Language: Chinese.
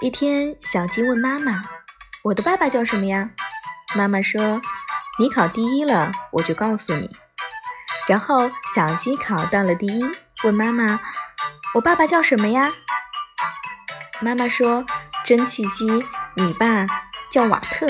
一天小鸡问妈妈我的爸爸叫什么呀？妈妈说你考第一了我就告诉你。然后小鸡考到了第一问妈妈我爸爸叫什么呀？妈妈说蒸汽机你爸叫瓦特。